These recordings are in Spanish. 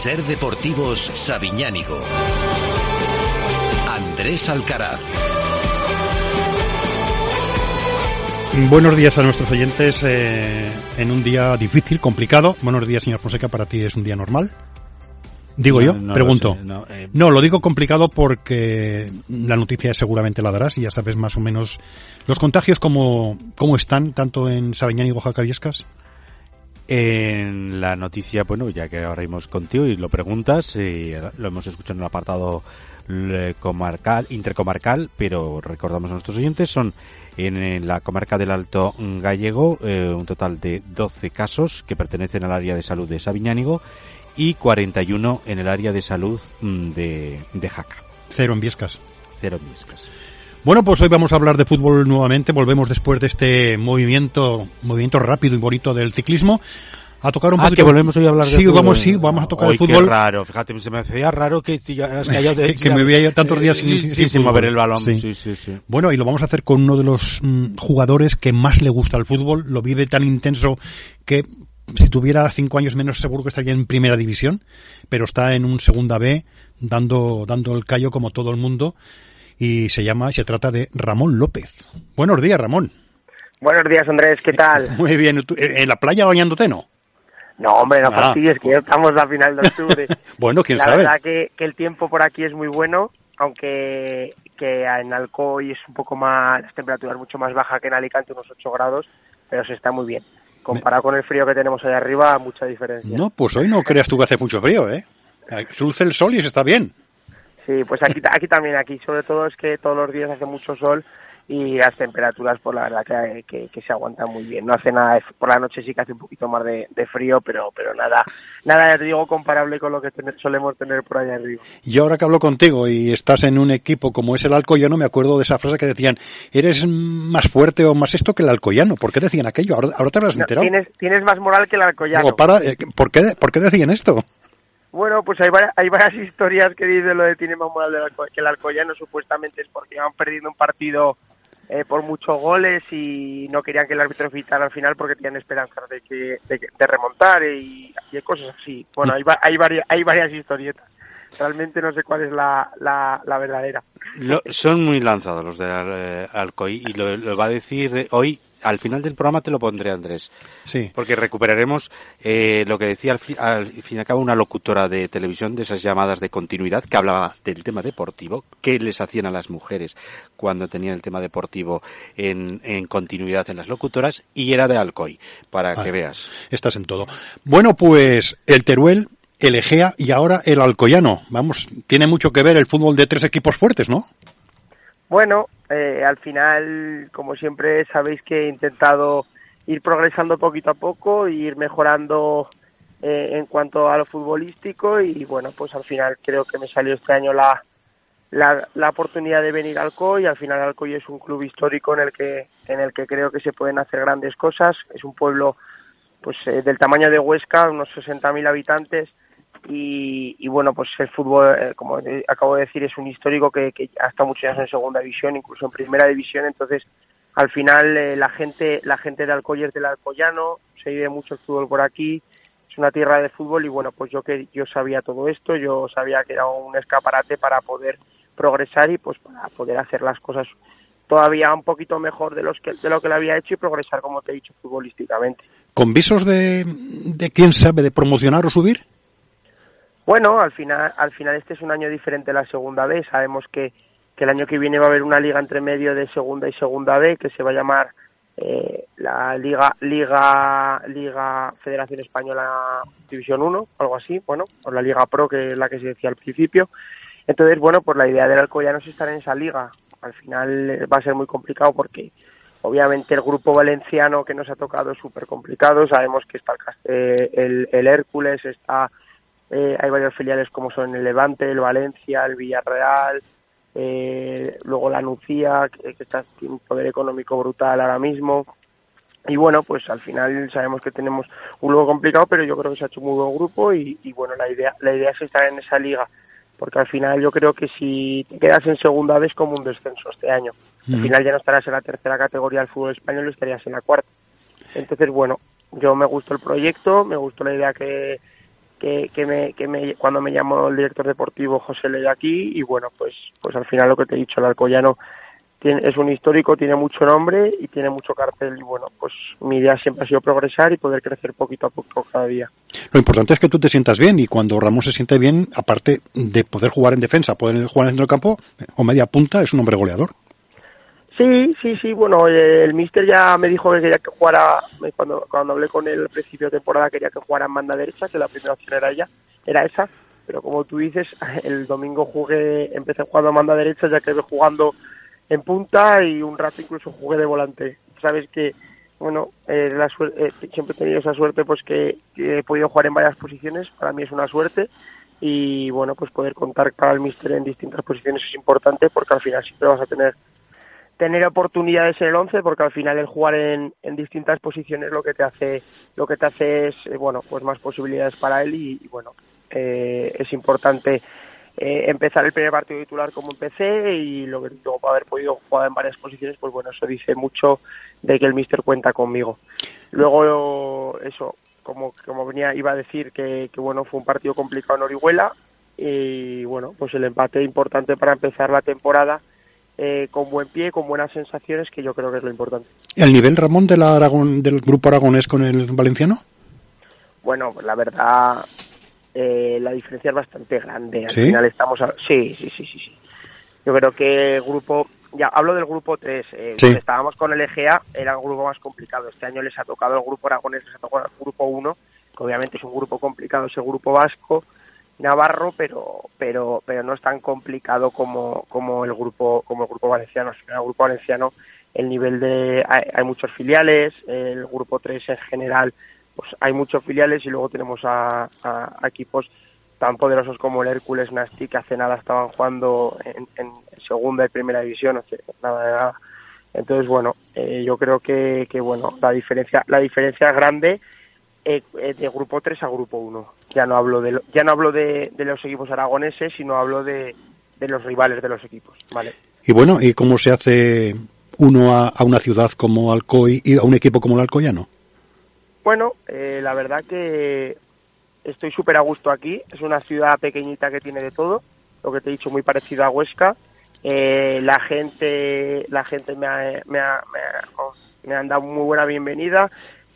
Ser Deportivos Sabiñánigo. Andrés Alcaraz. Buenos días a nuestros oyentes eh, en un día difícil, complicado. Buenos días, señor Fonseca, para ti es un día normal. Digo yo, pregunto. no, eh, No, lo digo complicado porque la noticia seguramente la darás y ya sabes más o menos los contagios cómo, cómo están, tanto en Sabiñánigo, Jacabiescas. En la noticia, bueno, ya que ahora íbamos contigo y lo preguntas, eh, lo hemos escuchado en el apartado eh, comarcal, intercomarcal, pero recordamos a nuestros oyentes, son en, en la comarca del Alto Gallego eh, un total de 12 casos que pertenecen al área de salud de Sabiñánigo y 41 en el área de salud mm, de, de Jaca. Cero en Viescas. Cero Miescas. Bueno, pues hoy vamos a hablar de fútbol nuevamente. Volvemos después de este movimiento, movimiento rápido y bonito del ciclismo. A tocar un Ah, poquito. que volvemos hoy a hablar de Sí, fútbol. vamos, sí, vamos a tocar Hoy el fútbol. Qué raro, fíjate, se me hacía raro que si ya me veía tantos días sin- Sí, sin sí, sin fútbol. mover el balón. Sí. Sí, sí, sí. Bueno, y lo vamos a hacer con uno de los mm, jugadores que más le gusta el fútbol. Lo vive tan intenso que si tuviera cinco años menos seguro que estaría en primera división, pero está en un segunda B dando, dando el callo como todo el mundo y se llama, se trata de Ramón López. Buenos días, Ramón. Buenos días, Andrés, ¿qué tal? Muy bien. ¿Tú- ¿En la playa bañándote no? No, hombre, no Ah. fastidies, que ya estamos a final de octubre. Bueno, quién La sabe. verdad que, que el tiempo por aquí es muy bueno, aunque que en Alcoy es un poco más, las temperaturas mucho más bajas que en Alicante, unos 8 grados, pero se está muy bien. Comparado con el frío que tenemos allá arriba, mucha diferencia. No, pues hoy no creas tú que hace mucho frío, ¿eh? Luce el sol y se está bien. Sí, pues aquí, aquí también, aquí sobre todo es que todos los días hace mucho sol y las temperaturas, por la verdad que, que, que se aguantan muy bien. No hace nada, de- por la noche sí que hace un poquito más de, de frío, pero pero nada, nada, ya te digo, comparable con lo que tener- solemos tener por allá arriba. Y ahora que hablo contigo y estás en un equipo como es el Alcoyano, me acuerdo de esa frase que decían, eres más fuerte o más esto que el Alcoyano. ¿Por qué decían aquello? Ahora, ahora te habrás No, enterado. tienes, tienes más moral que el Alcoyano. Para, eh, ¿por, qué, ¿Por qué decían esto? Bueno, pues hay varias, hay varias historias que dicen lo de tiene más moral del Alco- que el Alcoyano supuestamente es porque iban perdiendo un partido eh, por muchos goles y no querían que el árbitro pitara al final porque tenían esperanzas de que de, de remontar y, y cosas así. Bueno, hay, hay, varias, hay varias historietas. Realmente no sé cuál es la, la, la verdadera. Lo- son muy lanzados los de eh, Alcoy y lo, va a decir hoy. Al final del programa te lo pondré, Andrés. Sí. Porque recuperaremos eh, lo que decía al, fi- al fin y al cabo una locutora de televisión de esas llamadas de continuidad que hablaba del tema deportivo, que les hacían a las mujeres cuando tenían el tema deportivo en, en continuidad en las locutoras y era de Alcoy, para Ah. que veas. Estás en todo. Bueno, pues el Teruel, el Egea y ahora el Alcoyano. Vamos, tiene mucho que ver el fútbol de tres equipos fuertes, ¿no? Bueno, eh, al final, como siempre, sabéis que he intentado ir progresando poquito a poco ir mejorando eh, en cuanto a lo futbolístico y bueno, pues al final creo que me salió este año la, la, la oportunidad de venir al Alcoy. Al final Alcoy es un club histórico en el que en el que creo que se pueden hacer grandes cosas. Es un pueblo pues eh, del tamaño de Huesca, unos 60.000 habitantes y, y bueno, pues el fútbol, eh, como acabo de decir, es un histórico que, que ha estado muchos años en segunda división, incluso en primera división, entonces al final eh, la gente la gente de Alcoy es del Alcoyano, se vive mucho el fútbol por aquí, es una tierra de fútbol y bueno, pues yo que yo sabía todo esto, yo sabía que era un escaparate para poder progresar y pues para poder hacer las cosas todavía un poquito mejor de los que de lo que lo había hecho y progresar como te he dicho futbolísticamente. ¿Con visos de, de quién sabe de promocionar o subir? Bueno, al final, al final este es un año diferente a la segunda B. Sabemos que, que el año que viene va a haber una liga entre medio de segunda y segunda B que se va a llamar eh, la Liga Liga Liga Federación Española División 1, algo así, bueno, o la Liga Pro que es la que se decía al principio. Entonces, bueno, pues la idea del Alcoyano es estar en esa liga. Al final eh, va a ser muy complicado porque obviamente el grupo valenciano que nos ha tocado es súper complicado. Sabemos que está el, eh, el, el Hércules, está eh, hay varias filiales como son el Levante, el Valencia, el Villarreal, eh, luego la Nucía, que, que está, tiene un poder económico brutal ahora mismo. Y bueno, pues al final sabemos que tenemos un grupo complicado, pero yo creo que se ha hecho un muy buen grupo y, y bueno, la idea, la idea es estar en esa liga, porque al final yo creo que si te quedas en segunda vez como un descenso este año. Al Ujú. final ya no estarás en la tercera categoría del fútbol español, estarías en la cuarta. Entonces, bueno, yo me gustó el proyecto, me gustó la idea que, que, que, me, que me, cuando me llamó el director deportivo José Ley aquí y bueno, pues, pues al final lo que te he dicho, el Alcoyano tiene, es un histórico, tiene mucho nombre y tiene mucho cartel y bueno, pues mi idea siempre ha sido progresar y poder crecer poquito a poco cada día. Lo importante es que tú te sientas bien y cuando Ramón se siente bien, aparte de poder jugar en defensa, poder jugar en el campo o media punta, es un hombre goleador. Sí, sí, sí, bueno, el mister ya me dijo que quería que jugara, cuando, cuando hablé con él al principio de temporada quería que jugara en banda derecha, que la primera opción era ella, era esa, pero como tú dices, el domingo jugué, empecé jugando a banda derecha, ya que jugando en punta y un rato incluso jugué de volante. Sabes que, bueno, eh, la eh, siempre he tenido esa suerte pues que, que, he podido jugar en varias posiciones, para mí es una suerte y bueno, pues poder contar para el mister en distintas posiciones es importante porque al final siempre vas a tener tener oportunidades en el 11 porque al final el jugar en, en, distintas posiciones lo que te hace lo que te hace es eh, bueno pues más posibilidades para él y, bueno eh, es importante eh, empezar el primer partido titular como empecé y lo luego haber podido jugar en varias posiciones pues bueno eso dice mucho de que el míster cuenta conmigo. Luego eso como como venía iba a decir que, que bueno fue un partido complicado en Orihuela y bueno pues el empate importante para empezar la temporada eh, con buen pie, con buenas sensaciones, que yo creo que es lo importante. ¿El nivel, Ramón, de la Aragón, del grupo aragonés con el valenciano? Bueno, la verdad, eh, la diferencia es bastante grande. Al ¿Sí? final estamos... A... Sí, sí, sí, sí, sí. Yo creo que el grupo... Ya, hablo del grupo 3. Eh, sí. Estábamos con el EGA, era el grupo más complicado. Este año les ha tocado el grupo aragonés, les ha tocado el grupo 1, que obviamente es un grupo complicado, es el grupo vasco Navarro, pero pero pero no es tan complicado como como el grupo como el grupo valenciano. En el grupo valenciano el nivel de hay, hay muchos filiales, el grupo 3 en general pues hay muchos filiales y luego tenemos a, a, equipos tan poderosos como el Hércules Nasti que hace nada estaban jugando en, en segunda y primera división, hace nada de nada. Entonces bueno, eh, yo creo que, que bueno la diferencia la diferencia es grande eh, de grupo 3 a grupo 1. Ya no hablo de ya no hablo de, de los equipos aragoneses, sino hablo de, de, los rivales de los equipos, ¿vale? Y bueno, ¿y cómo se hace uno a, a una ciudad como Alcoy y a un equipo como el Alcoyano? Bueno, eh, la verdad que estoy súper a gusto aquí. Es una ciudad pequeñita que tiene de todo, lo que te he dicho, muy parecido a Huesca. Eh, la gente, la gente me ha, me ha, me ha, me han dado muy buena bienvenida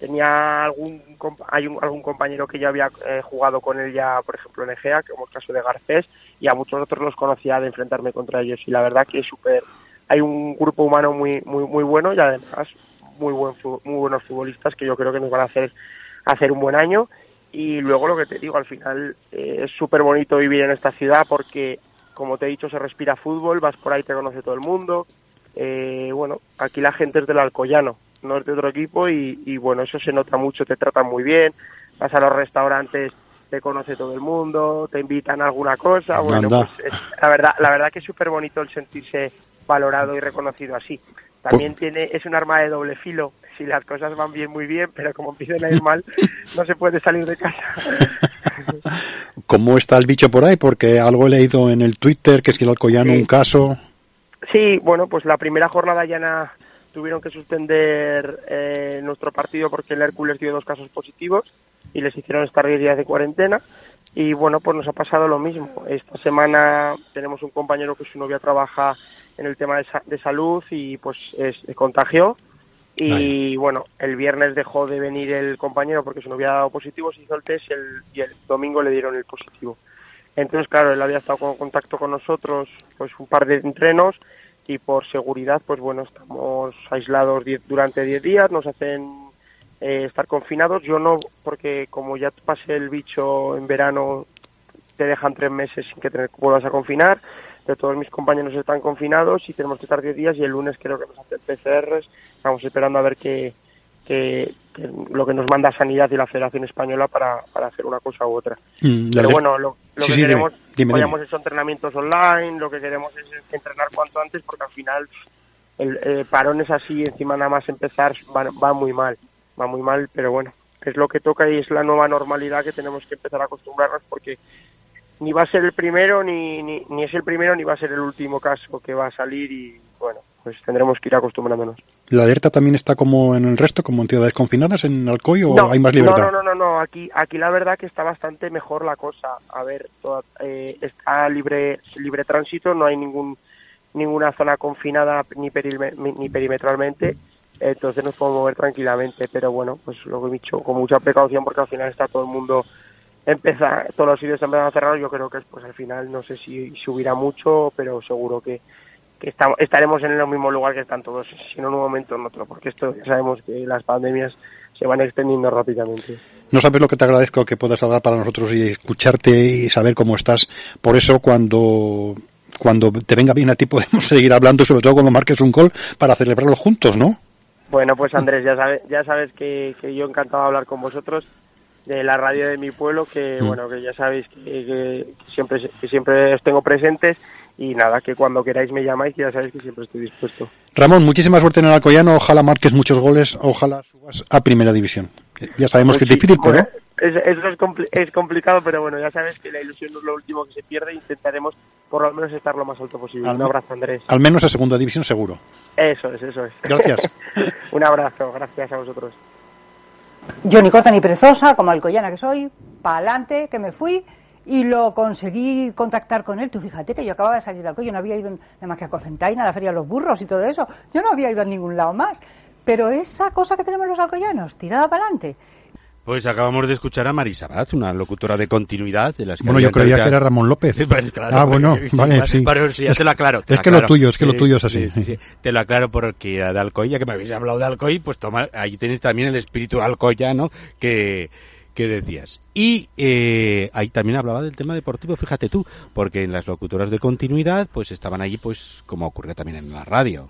tenía algún hay un, algún compañero que ya había eh, jugado con él ya por ejemplo en Egea como el caso de Garcés y a muchos otros los conocía de enfrentarme contra ellos y la verdad que es súper hay un grupo humano muy muy muy bueno y además muy buen muy buenos futbolistas que yo creo que nos van a hacer hacer un buen año. Y luego lo que te digo al final eh, es súper bonito vivir en esta ciudad porque como te he dicho se respira fútbol vas por ahí te conoce todo el mundo. Eh, bueno aquí la gente es del Alcoyano no es de otro equipo y, y, bueno, eso se nota mucho, te tratan muy bien, vas a los restaurantes, te conoce todo el mundo, te invitan a alguna cosa, bueno, pues es, la verdad, la verdad que es súper bonito el sentirse valorado y reconocido así. También tiene, es un arma de doble filo, si las cosas van bien, muy bien, pero como empiezan a ir mal, no se puede salir de casa. ¿Cómo está el bicho por ahí? Porque algo he leído en el Twitter, que es que el Alcoyano sí. un caso. Sí, bueno, pues la primera jornada ya na, tuvieron que suspender eh, nuestro partido porque el Hércules dio dos casos positivos y les hicieron estar 10 días de cuarentena. Y bueno, pues nos ha pasado lo mismo. Esta semana tenemos un compañero que su novia trabaja en el tema de, sa de salud y pues es, es contagió. Y Ay. bueno, el viernes dejó de venir el compañero porque su novia ha dado positivo, se hizo el test y el, y el domingo le dieron el positivo. Entonces, claro, él había estado en contacto con nosotros pues un par de entrenos y por seguridad, pues bueno, estamos aislados diez, durante 10 días, nos hacen eh, estar confinados. Yo no, porque como ya pasé el bicho en verano, te dejan tres meses sin que te vuelvas a confinar. De todos mis compañeros están confinados y tenemos que estar 10 días y el lunes creo que nos hacen PCRs. Estamos esperando a ver qué, que, que, lo que nos manda Sanidad y la Federación Española para, para hacer una cosa u otra. Mm, Pero bueno, lo, lo sí, que sí, queremos, dime, dime, dime. hecho entrenamientos online, lo que queremos es entrenar cuanto antes porque al final el eh, parones así, encima nada más empezar, va, va muy mal, va muy mal, pero bueno, es lo que toca y es la nueva normalidad que tenemos que empezar a acostumbrarnos porque ni va a ser el primero, ni, ni, ni es el primero, ni va a ser el último caso que va a salir y bueno, pues tendremos que ir acostumbrándonos. ¿La alerta también está como en el resto, como en ciudades confinadas, en Alcoy, o hay más libertad? No, no, no, no, aquí, aquí la verdad que está bastante mejor la cosa. A ver, eh, está libre, libre tránsito, no hay ningún ninguna zona confinada ni, ni perimetralmente, entonces nos podemos mover tranquilamente, pero bueno, pues lo que he dicho, con mucha precaución porque al final está todo el mundo empieza, todos los sitios a cerrar, yo creo que pues al final no sé si subirá mucho, pero seguro que, estaremos en el mismo lugar que están todos, si no en un momento o en otro, porque esto ya sabemos que las pandemias se van extendiendo rápidamente. No sabes lo que te agradezco que puedas hablar para nosotros y escucharte y saber cómo estás. Por eso cuando cuando te venga bien a ti podemos seguir hablando, sobre todo cuando marques un gol para celebrarlo juntos, ¿no? Bueno, pues Andrés, ya sabes, ya sabes que, que yo encantado de hablar con vosotros de la radio de mi pueblo, que mm. bueno, que ya sabéis que, siempre que siempre os tengo presentes y nada, que cuando queráis me llamáis, ya sabéis que siempre estoy dispuesto. Ramón, muchísima suerte en el Alcoyano, ojalá marques muchos goles, ojalá subas a Primera División. Ya sabemos pues que es pero... eso es, es, complicado, pero bueno, ya sabes que la ilusión no es lo último que se pierde, intentaremos por lo menos estar lo más alto posible. Un abrazo, Andrés. Al menos a Segunda División seguro. Eso es, eso es. Gracias. Un abrazo, gracias a vosotros. Yo ni corta ni perezosa, como alcoyana que soy, para adelante, que me fui y lo conseguí contactar con él. Tú fíjate que yo acababa de salir de Alcoy, yo no había ido nada más que a Cocentaina, a la Feria de los Burros y todo eso. Yo no había ido a ningún lado más. Pero esa cosa que tenemos los alcoyanos, tirada para adelante, pues acabamos de escuchar a Marisa Baz, una locutora de continuidad de las Bueno, yo creía que era Ramón López. ah, bueno, vale, sí. es, te lo aclaro. es que lo tuyo, es que lo tuyo es así. te lo aclaro porque era de Alcoy, ya que me habéis hablado de Alcoy, pues toma, ahí tenéis también el espíritu alcoyano que, que decías. Y eh, ahí también hablaba del tema deportivo, fíjate tú, porque en las locutoras de continuidad, pues estaban allí, pues como ocurrió también en la radio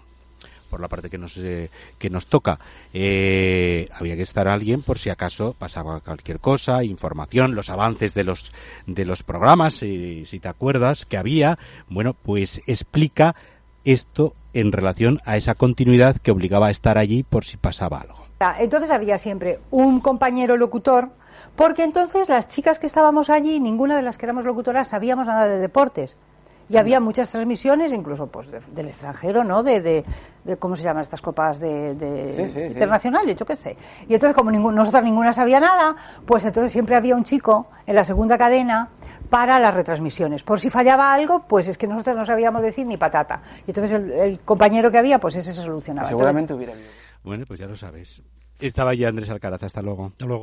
por la parte que nos, eh, que nos toca. Eh, había que estar alguien por si acaso pasaba cualquier cosa, información, los avances de los, de los programas, si, si te acuerdas que había, bueno, pues explica esto en relación a esa continuidad que obligaba a estar allí por si pasaba algo. Entonces había siempre un compañero locutor, porque entonces las chicas que estábamos allí, ninguna de las que éramos locutoras sabíamos nada de deportes y había muchas transmisiones, incluso pues del extranjero, ¿no? De, de, ¿cómo se llaman estas copas de, de internacionales? Yo qué sé. Y entonces, como ningún, nosotros ninguna sabía nada, pues entonces siempre había un chico en la segunda cadena para las retransmisiones. Por si fallaba algo, pues es que nosotros no sabíamos decir ni patata. Y entonces el, compañero que había, pues ese se solucionaba. Seguramente hubiera habido. Bueno, pues ya lo sabes. Estaba ya Andrés Alcaraz. Hasta luego. Hasta luego.